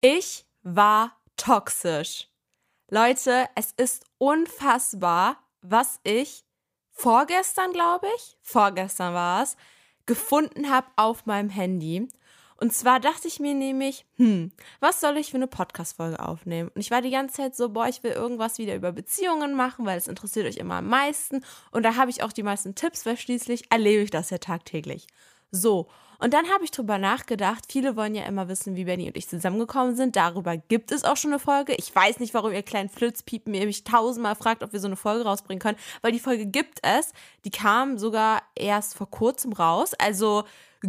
Ich war toxisch. Leute, es ist unfassbar, was ich vorgestern, glaube ich, vorgestern war es, gefunden habe auf meinem Handy. Und zwar dachte ich mir nämlich, hm, was soll ich für eine Podcast-Folge aufnehmen? Und ich war die ganze Zeit so, boah, ich will irgendwas wieder über Beziehungen machen, weil es interessiert euch immer am meisten. Und da habe ich auch die meisten Tipps, weil schließlich erlebe ich das ja tagtäglich. So, und dann habe ich drüber nachgedacht. Viele wollen ja immer wissen, wie Benny und ich zusammengekommen sind. Darüber gibt es auch schon eine Folge. Ich weiß nicht, warum ihr kleinen Flitzpiepen mir mich tausendmal fragt, ob wir so eine Folge rausbringen können, weil die Folge gibt es. Die kam sogar erst vor kurzem raus. Also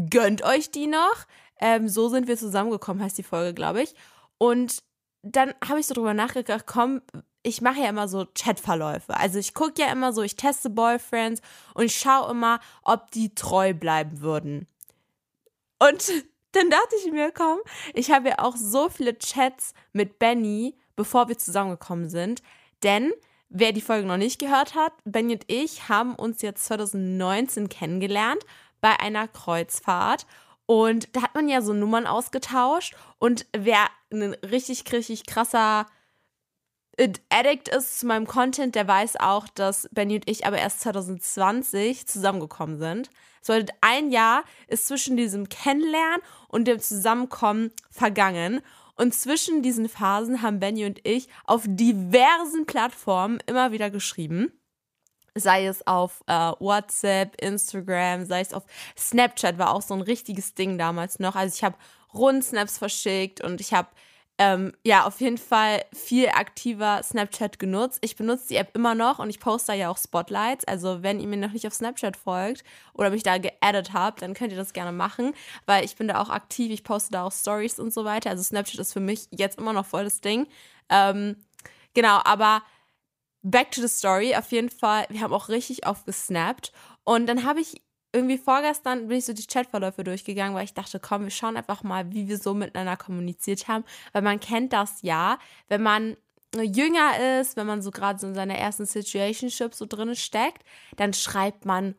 gönnt euch die noch. Ähm, so sind wir zusammengekommen, heißt die Folge, glaube ich. Und dann habe ich so drüber nachgedacht, komm, ich mache ja immer so Chatverläufe. Also ich gucke ja immer so, ich teste Boyfriends und ich schaue immer, ob die treu bleiben würden. Und dann dachte ich mir, komm, ich habe ja auch so viele Chats mit Benny, bevor wir zusammengekommen sind. Denn wer die Folge noch nicht gehört hat, Benny und ich haben uns jetzt 2019 kennengelernt bei einer Kreuzfahrt. Und da hat man ja so Nummern ausgetauscht. Und wer ein richtig, richtig krasser Addict ist zu meinem Content, der weiß auch, dass Benny und ich aber erst 2020 zusammengekommen sind. Es bedeutet, ein Jahr ist zwischen diesem Kennenlernen und dem Zusammenkommen vergangen. Und zwischen diesen Phasen haben Benny und ich auf diversen Plattformen immer wieder geschrieben. Sei es auf äh, WhatsApp, Instagram, sei es auf Snapchat, war auch so ein richtiges Ding damals noch. Also ich habe Rundsnaps verschickt und ich habe ähm, ja, auf jeden Fall viel aktiver Snapchat genutzt. Ich benutze die App immer noch und ich poste da ja auch Spotlights. Also, wenn ihr mir noch nicht auf Snapchat folgt oder mich da geaddet habt, dann könnt ihr das gerne machen, weil ich bin da auch aktiv. Ich poste da auch Stories und so weiter. Also, Snapchat ist für mich jetzt immer noch voll das Ding. Ähm, genau, aber back to the story. Auf jeden Fall, wir haben auch richtig oft gesnappt. Und dann habe ich irgendwie vorgestern bin ich so die Chatverläufe durchgegangen, weil ich dachte, komm, wir schauen einfach mal, wie wir so miteinander kommuniziert haben. Weil man kennt das ja, wenn man jünger ist, wenn man so gerade so in seiner ersten Situationship so drin steckt, dann schreibt man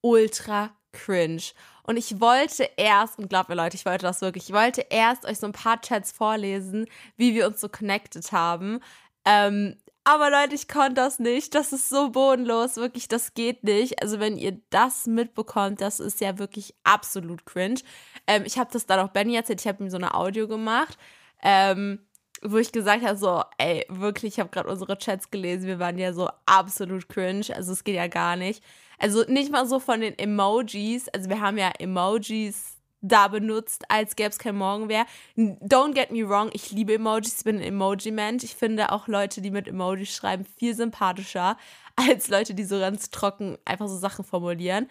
ultra cringe. Und ich wollte erst, und glaubt mir Leute, ich wollte das wirklich, ich wollte erst euch so ein paar Chats vorlesen, wie wir uns so connected haben. Ähm, aber Leute, ich konnte das nicht. Das ist so bodenlos. Wirklich, das geht nicht. Also, wenn ihr das mitbekommt, das ist ja wirklich absolut cringe. Ähm, ich habe das dann auch Benny erzählt. Ich habe ihm so eine Audio gemacht, ähm, wo ich gesagt habe: so, ey, wirklich, ich habe gerade unsere Chats gelesen. Wir waren ja so absolut cringe. Also, es geht ja gar nicht. Also, nicht mal so von den Emojis. Also, wir haben ja Emojis da benutzt, als gäbe es kein Morgen mehr. Don't get me wrong, ich liebe Emojis, ich bin ein Emoji-Mensch. Ich finde auch Leute, die mit Emojis schreiben, viel sympathischer als Leute, die so ganz trocken einfach so Sachen formulieren.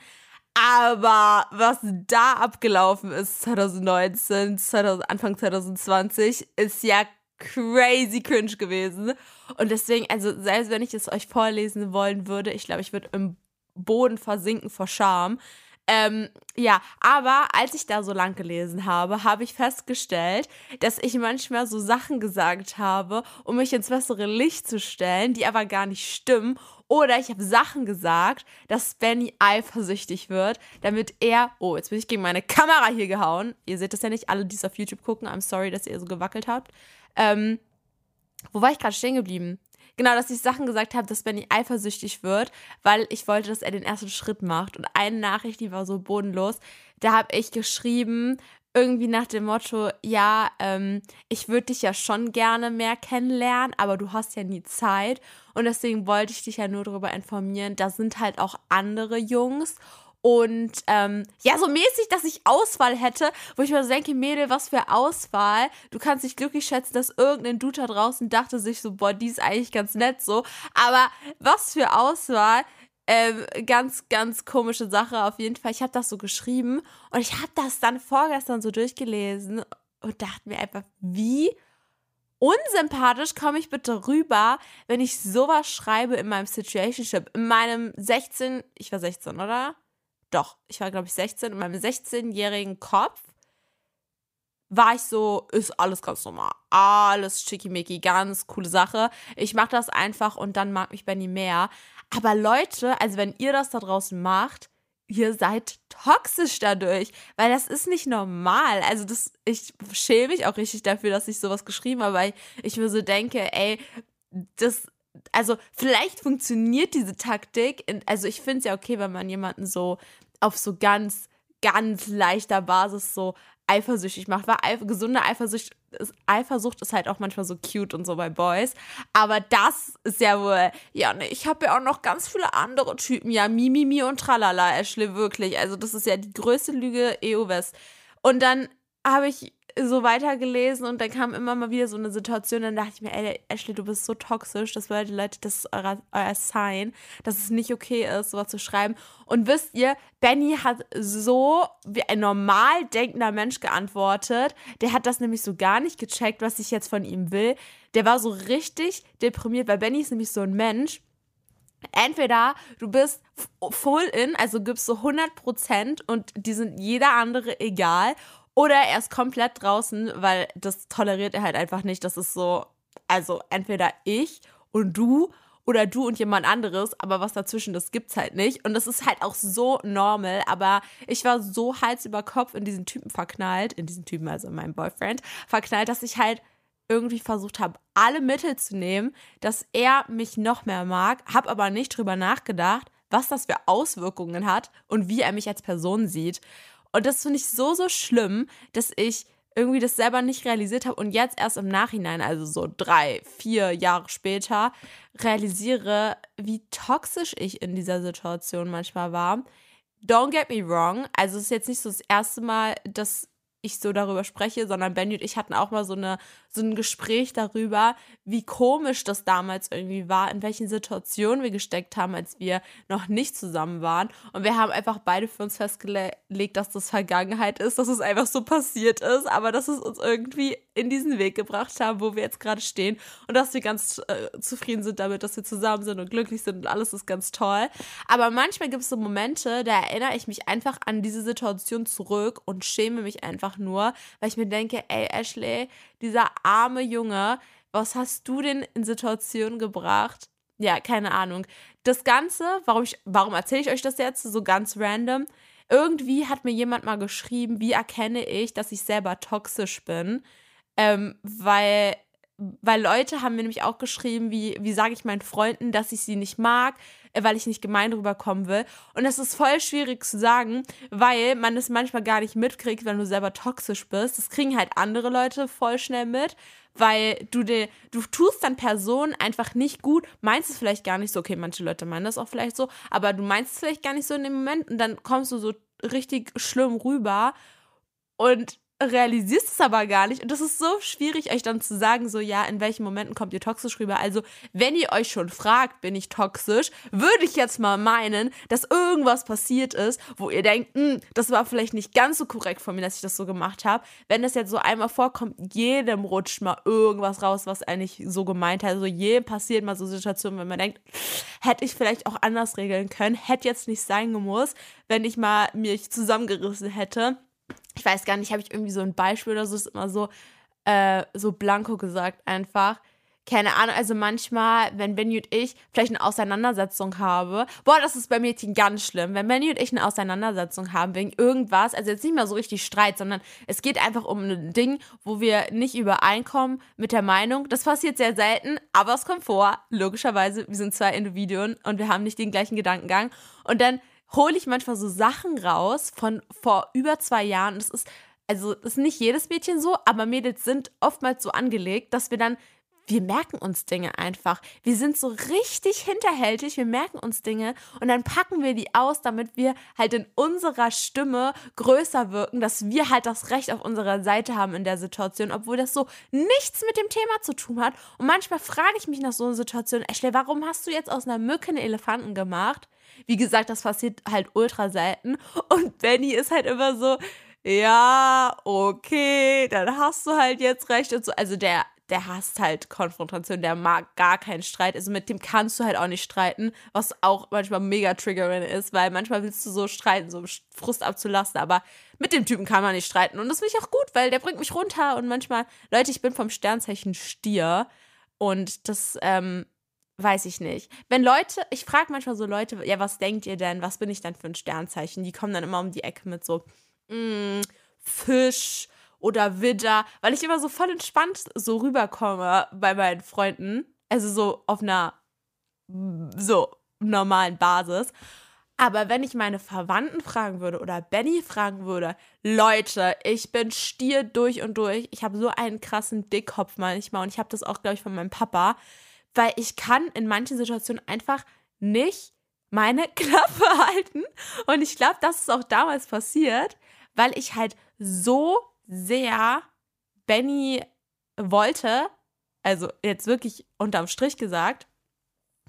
Aber was da abgelaufen ist 2019, 2000, Anfang 2020, ist ja crazy cringe gewesen. Und deswegen, also selbst wenn ich es euch vorlesen wollen würde, ich glaube, ich würde im Boden versinken vor Scham. Ähm, ja, aber als ich da so lang gelesen habe, habe ich festgestellt, dass ich manchmal so Sachen gesagt habe, um mich ins bessere Licht zu stellen, die aber gar nicht stimmen. Oder ich habe Sachen gesagt, dass Benny eifersüchtig wird, damit er. Oh, jetzt bin ich gegen meine Kamera hier gehauen. Ihr seht das ja nicht, alle, die es auf YouTube gucken. I'm sorry, dass ihr so gewackelt habt. Ähm, wo war ich gerade stehen geblieben? Genau, dass ich Sachen gesagt habe, dass Benny eifersüchtig wird, weil ich wollte, dass er den ersten Schritt macht. Und eine Nachricht, die war so bodenlos, da habe ich geschrieben, irgendwie nach dem Motto, ja, ähm, ich würde dich ja schon gerne mehr kennenlernen, aber du hast ja nie Zeit. Und deswegen wollte ich dich ja nur darüber informieren, da sind halt auch andere Jungs und ähm, ja, so mäßig, dass ich Auswahl hätte, wo ich mir so denke, Mädel, was für Auswahl. Du kannst dich glücklich schätzen, dass irgendein Dude da draußen dachte sich so, boah, die ist eigentlich ganz nett so. Aber was für Auswahl. Ähm, ganz, ganz komische Sache auf jeden Fall. Ich habe das so geschrieben und ich habe das dann vorgestern so durchgelesen und dachte mir einfach, wie unsympathisch komme ich bitte rüber, wenn ich sowas schreibe in meinem Situationship. In meinem 16, ich war 16, oder? Doch, ich war, glaube ich, 16. In meinem 16-jährigen Kopf war ich so, ist alles ganz normal. Alles schickimicki, ganz coole Sache. Ich mache das einfach und dann mag mich Benny mehr. Aber Leute, also wenn ihr das da draußen macht, ihr seid toxisch dadurch, weil das ist nicht normal. Also das, ich schäme mich auch richtig dafür, dass ich sowas geschrieben habe, weil ich mir so denke, ey, das, also vielleicht funktioniert diese Taktik. Also ich finde es ja okay, wenn man jemanden so auf so ganz, ganz leichter Basis so eifersüchtig macht. Weil Eif gesunde Eifersucht ist, Eifersucht ist halt auch manchmal so cute und so bei Boys. Aber das ist ja wohl, ja, ne, ich habe ja auch noch ganz viele andere Typen. Ja, Mimimi und Tralala, Ashley, wirklich. Also, das ist ja die größte Lüge EU-West. Und dann habe ich so weitergelesen und dann kam immer mal wieder so eine Situation, dann dachte ich mir, ey, Ashley, du bist so toxisch, das bedeutet, Leute, das ist euer, euer Sign, dass es nicht okay ist, sowas zu schreiben. Und wisst ihr, Benny hat so wie ein normal denkender Mensch geantwortet. Der hat das nämlich so gar nicht gecheckt, was ich jetzt von ihm will. Der war so richtig deprimiert, weil Benny ist nämlich so ein Mensch, entweder du bist full in, also gibst so 100% und die sind jeder andere egal, oder er ist komplett draußen, weil das toleriert er halt einfach nicht. Das ist so, also entweder ich und du oder du und jemand anderes, aber was dazwischen, das gibt's halt nicht. Und das ist halt auch so normal, aber ich war so Hals über Kopf in diesen Typen verknallt, in diesen Typen, also in meinem Boyfriend, verknallt, dass ich halt irgendwie versucht habe, alle Mittel zu nehmen, dass er mich noch mehr mag, habe aber nicht drüber nachgedacht, was das für Auswirkungen hat und wie er mich als Person sieht. Und das finde ich so, so schlimm, dass ich irgendwie das selber nicht realisiert habe und jetzt erst im Nachhinein, also so drei, vier Jahre später, realisiere, wie toxisch ich in dieser Situation manchmal war. Don't get me wrong, also es ist jetzt nicht so das erste Mal, dass ich so darüber spreche, sondern Benny und ich hatten auch mal so, eine, so ein Gespräch darüber, wie komisch das damals irgendwie war, in welchen Situationen wir gesteckt haben, als wir noch nicht zusammen waren. Und wir haben einfach beide für uns festgelegt, dass das Vergangenheit ist, dass es einfach so passiert ist, aber dass es uns irgendwie in diesen Weg gebracht haben, wo wir jetzt gerade stehen und dass wir ganz äh, zufrieden sind damit, dass wir zusammen sind und glücklich sind und alles ist ganz toll. Aber manchmal gibt es so Momente, da erinnere ich mich einfach an diese Situation zurück und schäme mich einfach nur, weil ich mir denke, ey Ashley, dieser arme Junge, was hast du denn in Situationen gebracht? Ja, keine Ahnung. Das Ganze, warum, warum erzähle ich euch das jetzt so ganz random? Irgendwie hat mir jemand mal geschrieben, wie erkenne ich, dass ich selber toxisch bin ähm, weil, weil Leute haben mir nämlich auch geschrieben, wie, wie sage ich meinen Freunden, dass ich sie nicht mag, äh, weil ich nicht gemein rüberkommen will. Und das ist voll schwierig zu sagen, weil man es manchmal gar nicht mitkriegt, wenn du selber toxisch bist. Das kriegen halt andere Leute voll schnell mit, weil du de, du tust dann Personen einfach nicht gut, meinst es vielleicht gar nicht so, okay, manche Leute meinen das auch vielleicht so, aber du meinst es vielleicht gar nicht so in dem Moment und dann kommst du so richtig schlimm rüber und realisierst es aber gar nicht. Und das ist so schwierig, euch dann zu sagen, so ja, in welchen Momenten kommt ihr toxisch rüber. Also, wenn ihr euch schon fragt, bin ich toxisch, würde ich jetzt mal meinen, dass irgendwas passiert ist, wo ihr denkt, hm, das war vielleicht nicht ganz so korrekt von mir, dass ich das so gemacht habe. Wenn das jetzt so einmal vorkommt, jedem rutscht mal irgendwas raus, was eigentlich so gemeint hat. Also, jedem passiert mal so Situationen, wenn man denkt, hätte ich vielleicht auch anders regeln können, hätte jetzt nicht sein gemusst, wenn ich mal mich zusammengerissen hätte ich weiß gar nicht, habe ich irgendwie so ein Beispiel oder so, ist immer so, äh, so blanko gesagt einfach. Keine Ahnung, also manchmal, wenn Benny und ich vielleicht eine Auseinandersetzung haben, boah, das ist bei Mädchen ganz schlimm. Wenn Benny und ich eine Auseinandersetzung haben wegen irgendwas, also jetzt nicht mehr so richtig Streit, sondern es geht einfach um ein Ding, wo wir nicht übereinkommen mit der Meinung. Das passiert sehr selten, aber es kommt vor. Logischerweise, wir sind zwei Individuen und wir haben nicht den gleichen Gedankengang. Und dann hole ich manchmal so Sachen raus von vor über zwei Jahren. Das ist, also das ist nicht jedes Mädchen so, aber Mädels sind oftmals so angelegt, dass wir dann wir merken uns Dinge einfach. Wir sind so richtig hinterhältig, wir merken uns Dinge und dann packen wir die aus, damit wir halt in unserer Stimme größer wirken, dass wir halt das Recht auf unserer Seite haben in der Situation, obwohl das so nichts mit dem Thema zu tun hat. Und manchmal frage ich mich nach so einer Situation, Ashley, warum hast du jetzt aus einer Mücke einen Elefanten gemacht? Wie gesagt, das passiert halt ultra selten. Und Benny ist halt immer so, ja, okay, dann hast du halt jetzt recht und so. Also der, der hasst halt Konfrontation, der mag gar keinen Streit. Also mit dem kannst du halt auch nicht streiten, was auch manchmal mega triggering ist, weil manchmal willst du so streiten, so Frust abzulassen, aber mit dem Typen kann man nicht streiten. Und das finde ich auch gut, weil der bringt mich runter und manchmal, Leute, ich bin vom Sternzeichen Stier und das, ähm, weiß ich nicht. Wenn Leute, ich frage manchmal so Leute, ja, was denkt ihr denn? Was bin ich dann für ein Sternzeichen? Die kommen dann immer um die Ecke mit so, mm, Fisch oder Widder, weil ich immer so voll entspannt so rüberkomme bei meinen Freunden. Also so auf einer so normalen Basis. Aber wenn ich meine Verwandten fragen würde oder Benny fragen würde, Leute, ich bin Stier durch und durch. Ich habe so einen krassen Dickkopf manchmal und ich habe das auch, glaube ich, von meinem Papa, weil ich kann in manchen Situationen einfach nicht meine Klappe halten. Und ich glaube, das ist auch damals passiert, weil ich halt so sehr Benny wollte, also jetzt wirklich unterm Strich gesagt,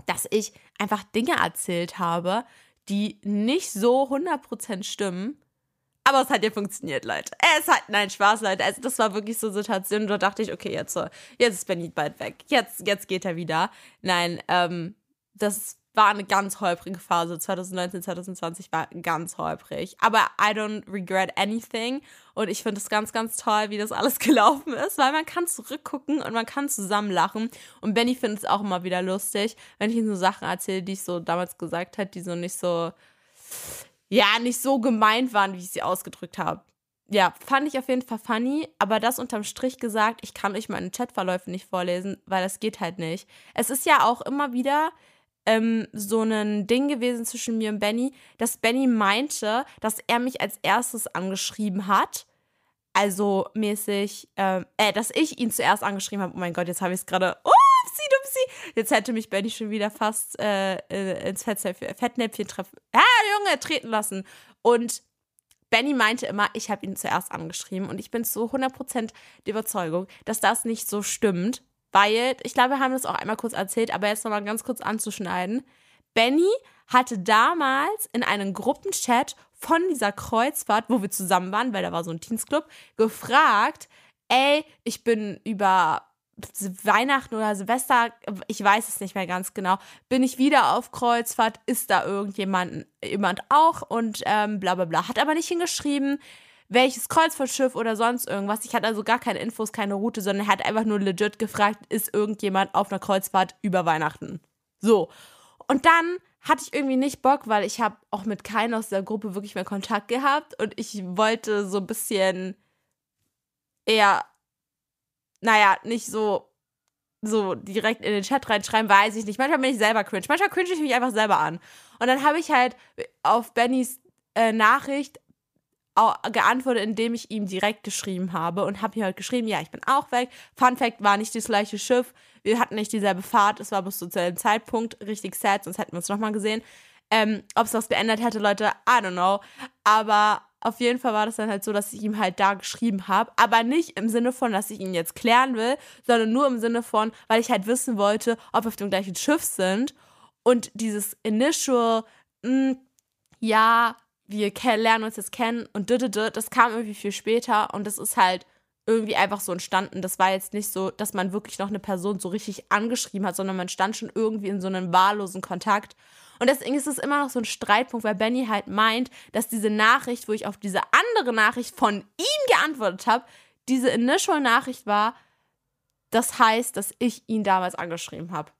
dass ich einfach Dinge erzählt habe, die nicht so 100% stimmen. Aber es hat ja funktioniert, Leute. Es hat, nein, Spaß, Leute. Also, das war wirklich so eine Situation, da dachte ich, okay, jetzt, jetzt ist Benny bald weg. Jetzt, jetzt geht er wieder. Nein, ähm, das war eine ganz holprige Phase. 2019, 2020 war ganz holprig. Aber I don't regret anything. Und ich finde es ganz, ganz toll, wie das alles gelaufen ist, weil man kann zurückgucken und man kann zusammen lachen. Und Benny findet es auch immer wieder lustig, wenn ich ihm so Sachen erzähle, die ich so damals gesagt habe, die so nicht so, ja, nicht so gemeint waren, wie ich sie ausgedrückt habe. Ja, fand ich auf jeden Fall funny, aber das unterm Strich gesagt, ich kann euch meine Chatverläufe nicht vorlesen, weil das geht halt nicht. Es ist ja auch immer wieder, ähm, so ein Ding gewesen zwischen mir und Benny, dass Benny meinte, dass er mich als erstes angeschrieben hat. Also mäßig, äh, äh dass ich ihn zuerst angeschrieben habe. Oh mein Gott, jetzt habe ich es gerade. Oh, upsie, dupsi. Jetzt hätte mich Benny schon wieder fast äh, äh ins Fettnäpfchen treffen. Ah, Junge, treten lassen. Und Benny meinte immer, ich habe ihn zuerst angeschrieben. Und ich bin zu 100% der Überzeugung, dass das nicht so stimmt weil, ich glaube, wir haben das auch einmal kurz erzählt, aber jetzt nochmal ganz kurz anzuschneiden. Benny hatte damals in einem Gruppenchat von dieser Kreuzfahrt, wo wir zusammen waren, weil da war so ein Teensclub, gefragt, ey, ich bin über Weihnachten oder Silvester, ich weiß es nicht mehr ganz genau, bin ich wieder auf Kreuzfahrt, ist da irgendjemand jemand auch und ähm, bla bla bla. Hat aber nicht hingeschrieben, welches Kreuzfahrtschiff oder sonst irgendwas. Ich hatte also gar keine Infos, keine Route, sondern er hat einfach nur legit gefragt, ist irgendjemand auf einer Kreuzfahrt über Weihnachten? So. Und dann hatte ich irgendwie nicht Bock, weil ich habe auch mit keinem aus der Gruppe wirklich mehr Kontakt gehabt und ich wollte so ein bisschen eher, naja, nicht so so direkt in den Chat reinschreiben, weiß ich nicht. Manchmal bin ich selber cringe. Manchmal cringe ich mich einfach selber an. Und dann habe ich halt auf Bennys äh, Nachricht geantwortet, indem ich ihm direkt geschrieben habe und habe ihm halt geschrieben, ja, ich bin auch weg. Fun Fact war nicht das gleiche Schiff. Wir hatten nicht dieselbe Fahrt. Es war bis zu dem Zeitpunkt richtig sad, sonst hätten wir uns nochmal gesehen. Ähm, Ob es was geändert hätte, Leute, I don't know. Aber auf jeden Fall war das dann halt so, dass ich ihm halt da geschrieben habe. Aber nicht im Sinne von, dass ich ihn jetzt klären will, sondern nur im Sinne von, weil ich halt wissen wollte, ob wir auf dem gleichen Schiff sind. Und dieses Initial, mh, hm, ja, wir lernen uns jetzt kennen und das kam irgendwie viel später und das ist halt irgendwie einfach so entstanden. Das war jetzt nicht so, dass man wirklich noch eine Person so richtig angeschrieben hat, sondern man stand schon irgendwie in so einem wahllosen Kontakt. Und deswegen ist es immer noch so ein Streitpunkt, weil Benny halt meint, dass diese Nachricht, wo ich auf diese andere Nachricht von ihm geantwortet habe, diese Initial-Nachricht war, das heißt, dass ich ihn damals angeschrieben habe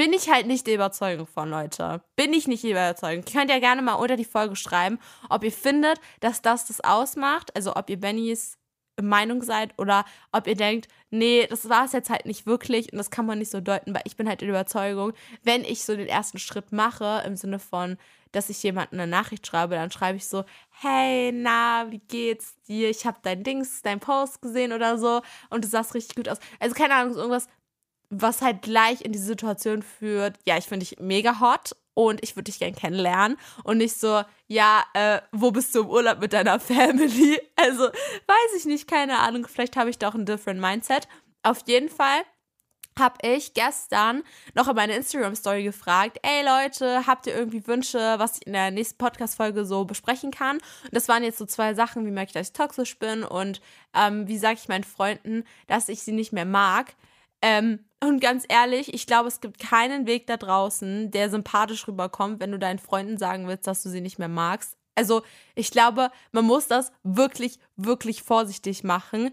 bin ich halt nicht der Überzeugung von, Leute. Bin ich nicht die Überzeugung. Ihr könnt ja gerne mal unter die Folge schreiben, ob ihr findet, dass das das ausmacht. Also ob ihr Bennys Meinung seid oder ob ihr denkt, nee, das war es jetzt halt nicht wirklich und das kann man nicht so deuten, weil ich bin halt der Überzeugung, wenn ich so den ersten Schritt mache, im Sinne von, dass ich jemandem eine Nachricht schreibe, dann schreibe ich so, hey, na, wie geht's dir? Ich habe dein Dings, dein Post gesehen oder so und du sahst richtig gut aus. Also keine Ahnung, irgendwas was halt gleich in die Situation führt, ja, ich finde dich mega hot und ich würde dich gern kennenlernen und nicht so, ja, äh, wo bist du im Urlaub mit deiner Family? Also, weiß ich nicht, keine Ahnung, vielleicht habe ich da auch ein different Mindset. Auf jeden Fall habe ich gestern noch in meine Instagram-Story gefragt, ey Leute, habt ihr irgendwie Wünsche, was ich in der nächsten Podcast-Folge so besprechen kann? Und das waren jetzt so zwei Sachen, wie merke ich, dass ich toxisch bin und ähm, wie sage ich meinen Freunden, dass ich sie nicht mehr mag. Ähm, und ganz ehrlich, ich glaube, es gibt keinen Weg da draußen, der sympathisch rüberkommt, wenn du deinen Freunden sagen willst, dass du sie nicht mehr magst. Also, ich glaube, man muss das wirklich, wirklich vorsichtig machen.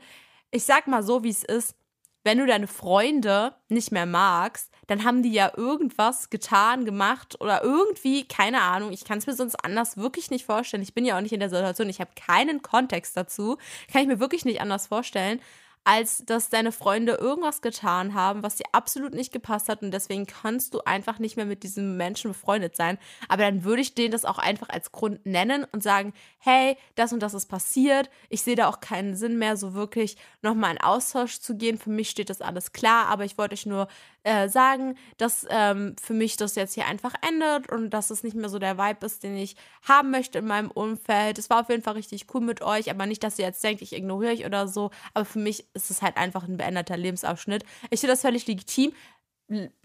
Ich sag mal so, wie es ist. wenn du deine Freunde nicht mehr magst, dann haben die ja irgendwas getan, gemacht oder irgendwie, keine Ahnung, ich kann es mir sonst anders wirklich nicht vorstellen. Ich bin ja auch nicht in der Situation, ich habe keinen Kontext dazu, kann ich mir wirklich nicht anders vorstellen als dass deine Freunde irgendwas getan haben, was dir absolut nicht gepasst hat und deswegen kannst du einfach nicht mehr mit diesem Menschen befreundet sein. Aber dann würde ich denen das auch einfach als Grund nennen und sagen, hey, das und das ist passiert. Ich sehe da auch keinen Sinn mehr, so wirklich nochmal in Austausch zu gehen. Für mich steht das alles klar, aber ich wollte euch nur äh, sagen, dass ähm, für mich das jetzt hier einfach endet und dass es nicht mehr so der Vibe ist, den ich haben möchte in meinem Umfeld. Es war auf jeden Fall richtig cool mit euch, aber nicht, dass ihr jetzt denkt, ich ignoriere euch oder so. Aber für mich ist es halt einfach ein beendeter Lebensabschnitt. Ich finde das völlig legitim.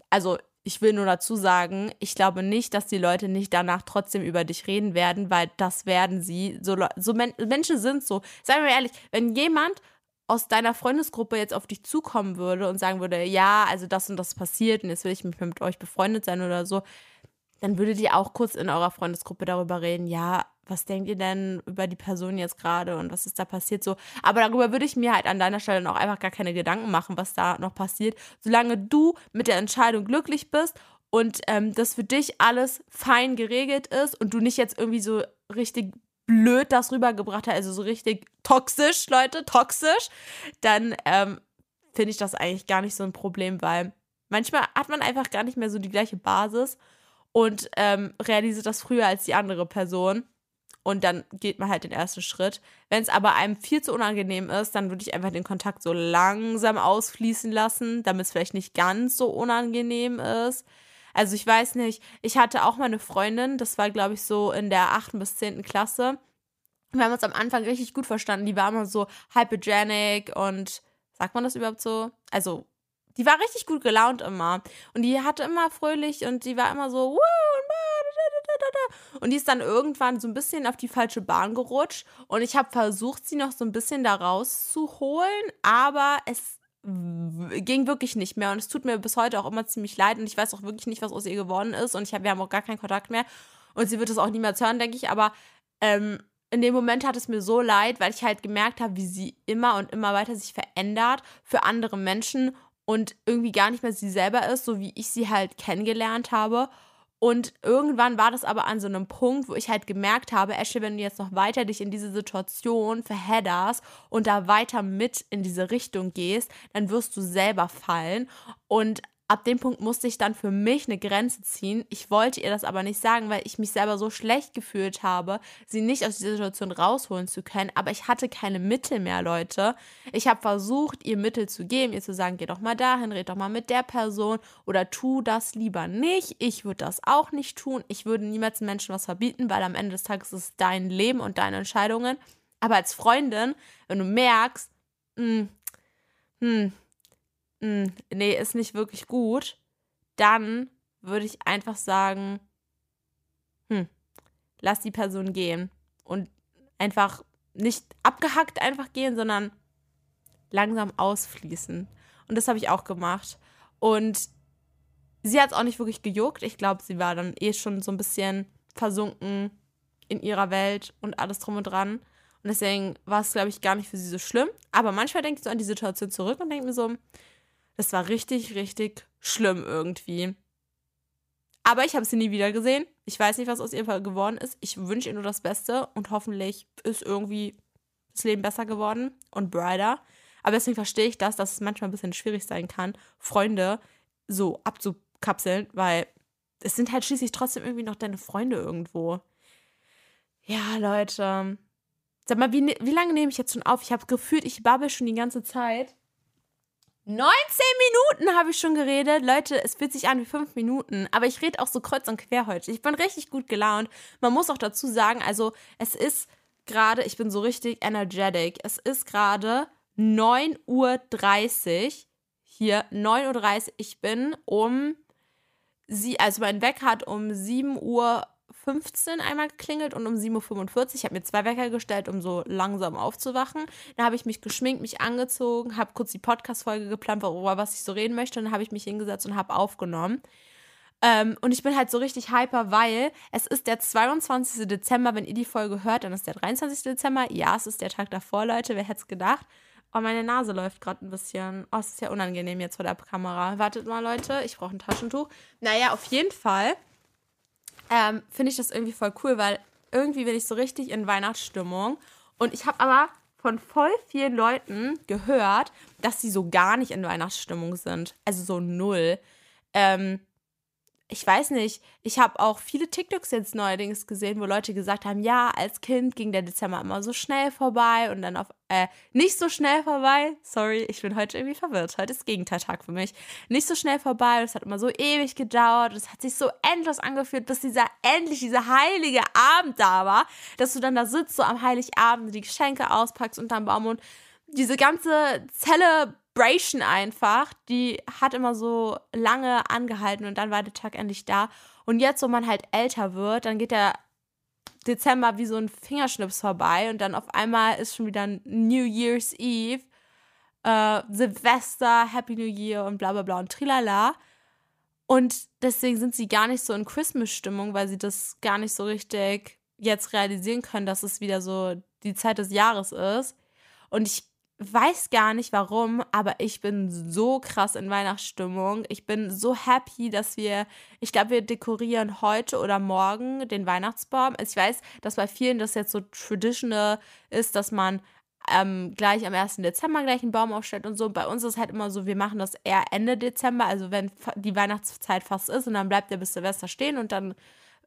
Also ich will nur dazu sagen, ich glaube nicht, dass die Leute nicht danach trotzdem über dich reden werden, weil das werden sie. So, so Men Menschen sind so. Seien wir ehrlich, wenn jemand aus deiner Freundesgruppe jetzt auf dich zukommen würde und sagen würde, ja, also das und das passiert und jetzt will ich mit euch befreundet sein oder so, dann würdet ihr auch kurz in eurer Freundesgruppe darüber reden, ja, was denkt ihr denn über die Person jetzt gerade und was ist da passiert so. Aber darüber würde ich mir halt an deiner Stelle auch einfach gar keine Gedanken machen, was da noch passiert, solange du mit der Entscheidung glücklich bist und ähm, das für dich alles fein geregelt ist und du nicht jetzt irgendwie so richtig blöd das rübergebracht hat, also so richtig toxisch, Leute, toxisch, dann ähm, finde ich das eigentlich gar nicht so ein Problem, weil manchmal hat man einfach gar nicht mehr so die gleiche Basis und ähm, realisiert das früher als die andere Person. Und dann geht man halt den ersten Schritt. Wenn es aber einem viel zu unangenehm ist, dann würde ich einfach den Kontakt so langsam ausfließen lassen, damit es vielleicht nicht ganz so unangenehm ist. Also ich weiß nicht, ich hatte auch mal eine Freundin, das war glaube ich so in der 8. bis 10. Klasse. Wir haben uns am Anfang richtig gut verstanden. Die war immer so hypogenic und sagt man das überhaupt so? Also, die war richtig gut gelaunt immer. Und die hatte immer fröhlich und die war immer so, und die ist dann irgendwann so ein bisschen auf die falsche Bahn gerutscht. Und ich habe versucht, sie noch so ein bisschen da rauszuholen, aber es ging wirklich nicht mehr. Und es tut mir bis heute auch immer ziemlich leid. Und ich weiß auch wirklich nicht, was aus ihr geworden ist. Und ich hab, wir haben auch gar keinen Kontakt mehr. Und sie wird es auch niemals hören, denke ich, aber ähm, in dem Moment hat es mir so leid, weil ich halt gemerkt habe, wie sie immer und immer weiter sich verändert für andere Menschen und irgendwie gar nicht mehr sie selber ist, so wie ich sie halt kennengelernt habe und irgendwann war das aber an so einem Punkt, wo ich halt gemerkt habe, Ashley, wenn du jetzt noch weiter dich in diese Situation verhedderst und da weiter mit in diese Richtung gehst, dann wirst du selber fallen. Und ab dem Punkt musste ich dann für mich eine Grenze ziehen. Ich wollte ihr das aber nicht sagen, weil ich mich selber so schlecht gefühlt habe, sie nicht aus dieser Situation rausholen zu können. Aber ich hatte keine Mittel mehr, Leute. Ich habe versucht, ihr Mittel zu geben, ihr zu sagen, geh doch mal dahin, red doch mal mit der Person oder tu das lieber nicht. Ich würde das auch nicht tun. Ich würde niemals Menschen was verbieten, weil am Ende des Tages ist es dein Leben und deine Entscheidungen. Aber als Freundin, wenn du merkst, hm, hm, hm, nee, ist nicht wirklich gut, dann würde ich einfach sagen, hm, lass die Person gehen und einfach nicht abgehackt einfach gehen, sondern langsam ausfließen. Und das habe ich auch gemacht. Und sie hat es auch nicht wirklich gejuckt. Ich glaube, sie war dann eh schon so ein bisschen versunken in ihrer Welt und alles drum und dran. Und deswegen war es, glaube ich, gar nicht für sie so schlimm. Aber manchmal denke ich so an die Situation zurück und denke mir so, das war richtig, richtig schlimm irgendwie. Aber ich habe sie nie wieder gesehen. Ich weiß nicht, was aus ihr geworden ist. Ich wünsche ihr nur das Beste und hoffentlich ist irgendwie das Leben besser geworden und brighter. Aber deswegen verstehe ich das, dass es manchmal ein bisschen schwierig sein kann, Freunde so abzukapseln, weil es sind halt schließlich trotzdem irgendwie noch deine Freunde irgendwo. Ja, Leute. Sag mal, wie, ne-, wie lange nehme ich jetzt schon auf? Ich habe gefühlt, ich babbel schon die ganze Zeit. 19 Minuten habe ich schon geredet. Leute, es fühlt sich an wie 5 Minuten. Aber ich rede auch so kreuz und quer heute. Ich bin richtig gut gelaunt. Man muss auch dazu sagen, also es ist gerade, ich bin so richtig energetic. Es ist gerade 9.30 Uhr. Hier, 9.30 Uhr. Ich bin um sie, also mein Wecker hat um 7 Uhr 15 einmal geklingelt und um 7.45 Uhr. Ich habe mir zwei Wecker gestellt, um so langsam aufzuwachen. Dann habe ich mich geschminkt, mich angezogen, habe kurz die Podcast-Folge geplant, worüber was ich so reden möchte. Und dann habe ich mich hingesetzt und habe aufgenommen. Ähm, und ich bin halt so richtig hyper, weil es ist der 22. Dezember. Wenn ihr die Folge hört, dann ist der 23. Dezember. Ja, es ist der Tag davor, Leute. Wer hätte es gedacht? Oh, meine Nase läuft gerade ein bisschen. Oh, es ist ja unangenehm jetzt vor der Kamera. Wartet mal, Leute. Ich brauche ein Taschentuch. Naja, auf jeden Fall ähm, finde ich das irgendwie voll cool, weil irgendwie bin ich so richtig in Weihnachtsstimmung. Und ich habe aber von voll vielen Leuten gehört, dass sie so gar nicht in Weihnachtsstimmung sind. Also so null. Ähm, ich weiß nicht, ich habe auch viele TikToks jetzt neuerdings gesehen, wo Leute gesagt haben, ja, als Kind ging der Dezember immer so schnell vorbei und dann auf, äh, nicht so schnell vorbei. Sorry, ich bin heute irgendwie verwirrt. Heute ist Gegenteiltag für mich. Nicht so schnell vorbei, es hat immer so ewig gedauert, es hat sich so endlos angefühlt, bis dieser endlich, dieser heilige Abend da war, dass du dann da sitzt, so am Heiligabend, die Geschenke auspackst unterm Baum und diese ganze Zelle Celebration einfach, die hat immer so lange angehalten und dann war der Tag endlich da. Und jetzt, wo man halt älter wird, dann geht der Dezember wie so ein Fingerschnips vorbei und dann auf einmal ist schon wieder New Year's Eve, äh, Silvester, Happy New Year und bla bla bla und trilala. Und deswegen sind sie gar nicht so in Christmas-Stimmung, weil sie das gar nicht so richtig jetzt realisieren können, dass es wieder so die Zeit des Jahres ist. Und ich weiß gar nicht warum, aber ich bin so krass in Weihnachtsstimmung. Ich bin so happy, dass wir, ich glaube, wir dekorieren heute oder morgen den Weihnachtsbaum. Ich weiß, dass bei vielen das jetzt so traditional ist, dass man ähm, gleich am 1. Dezember gleich einen Baum aufstellt und so. Bei uns ist halt immer so, wir machen das eher Ende Dezember, also wenn die Weihnachtszeit fast ist und dann bleibt er bis Silvester stehen und dann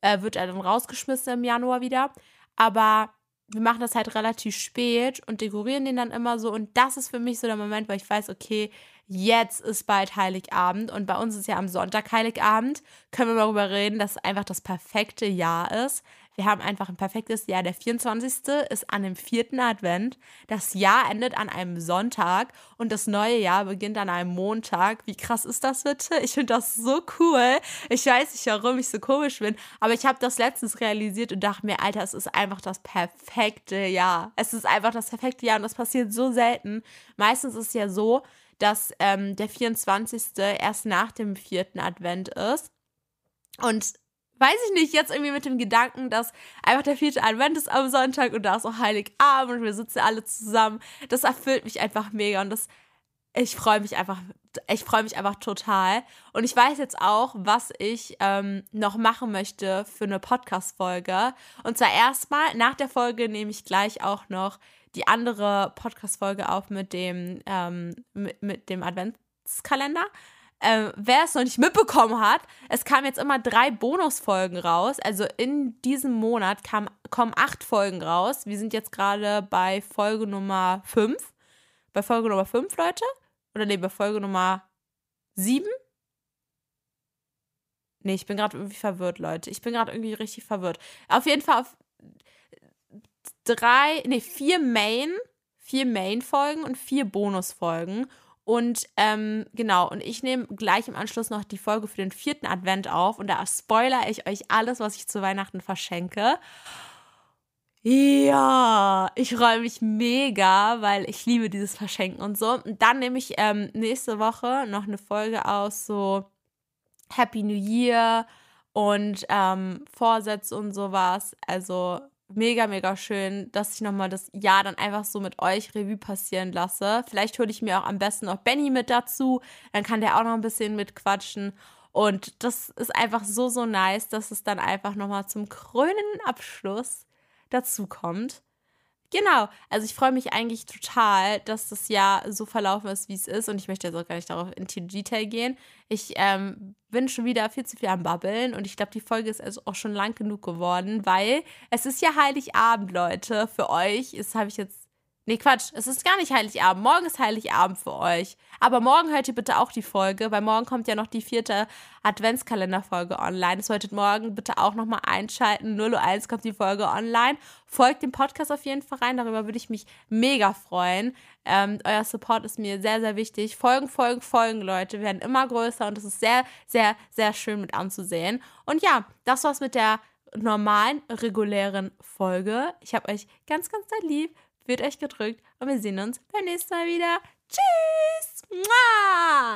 äh, wird er dann rausgeschmissen im Januar wieder. Aber wir machen das halt relativ spät und dekorieren den dann immer so. Und das ist für mich so der Moment, wo ich weiß, okay, jetzt ist bald Heiligabend und bei uns ist ja am Sonntag Heiligabend. Können wir darüber reden, dass es einfach das perfekte Jahr ist. Wir haben einfach ein perfektes Jahr. Der 24. ist an dem vierten Advent. Das Jahr endet an einem Sonntag und das neue Jahr beginnt an einem Montag. Wie krass ist das bitte? Ich finde das so cool. Ich weiß nicht, warum ich so komisch bin, aber ich habe das letztens realisiert und dachte mir, Alter, es ist einfach das perfekte Jahr. Es ist einfach das perfekte Jahr und das passiert so selten. Meistens ist es ja so, dass ähm, der 24. erst nach dem vierten Advent ist. Und weiß ich nicht, jetzt irgendwie mit dem Gedanken, dass einfach der vierte Advent ist am Sonntag und da ist auch Heiligabend und wir sitzen alle zusammen. Das erfüllt mich einfach mega und das, ich freue mich einfach, ich freue mich einfach total. Und ich weiß jetzt auch, was ich ähm, noch machen möchte für eine Podcast-Folge. Und zwar erstmal, nach der Folge nehme ich gleich auch noch die andere Podcast-Folge auf mit dem, ähm, mit, mit dem Adventskalender. Äh, wer es noch nicht mitbekommen hat, es kamen jetzt immer drei Bonusfolgen raus. Also in diesem Monat kam, kommen acht Folgen raus. Wir sind jetzt gerade bei Folge Nummer fünf. Bei Folge Nummer fünf, Leute? Oder nee, bei Folge Nummer sieben? Nee, ich bin gerade irgendwie verwirrt, Leute. Ich bin gerade irgendwie richtig verwirrt. Auf jeden Fall auf drei, nee, vier Main, vier Main-Folgen und vier Bonusfolgen. Und ähm, genau, und ich nehme gleich im Anschluss noch die Folge für den vierten Advent auf und da spoilere ich euch alles, was ich zu Weihnachten verschenke. Ja, ich freue mich mega, weil ich liebe dieses Verschenken und so. Und dann nehme ich ähm, nächste Woche noch eine Folge aus, so Happy New Year und ähm, Vorsätze und sowas. Also mega, mega schön, dass ich nochmal das Jahr dann einfach so mit euch Revue passieren lasse. Vielleicht hole ich mir auch am besten noch Benny mit dazu, dann kann der auch noch ein bisschen mitquatschen. Und das ist einfach so, so nice, dass es dann einfach nochmal zum krönenden Abschluss dazu kommt. Genau, also ich freue mich eigentlich total, dass das Jahr so verlaufen ist, wie es ist. Und ich möchte jetzt auch gar nicht darauf in Detail gehen. Ich ähm, bin schon wieder viel zu viel am Babbeln und ich glaube, die Folge ist also auch schon lang genug geworden, weil es ist ja Heiligabend, Leute. Für euch Das habe ich jetzt Nee, Quatsch, es ist gar nicht Heiligabend. Morgen ist Heiligabend für euch. Aber morgen hört ihr bitte auch die Folge, weil morgen kommt ja noch die vierte Adventskalenderfolge online. Das solltet morgen bitte auch nochmal einschalten. 0.01 kommt die Folge online. Folgt dem Podcast auf jeden Fall rein. Darüber würde ich mich mega freuen. Ähm, euer Support ist mir sehr, sehr wichtig. Folgen, Folgen, Folgen, Leute, werden immer größer und es ist sehr, sehr, sehr schön mit anzusehen. Und ja, das war's mit der normalen, regulären Folge. Ich habe euch ganz, ganz lieb wird euch gedrückt und wir sehen uns beim nächsten Mal wieder. Tschüss! Mua!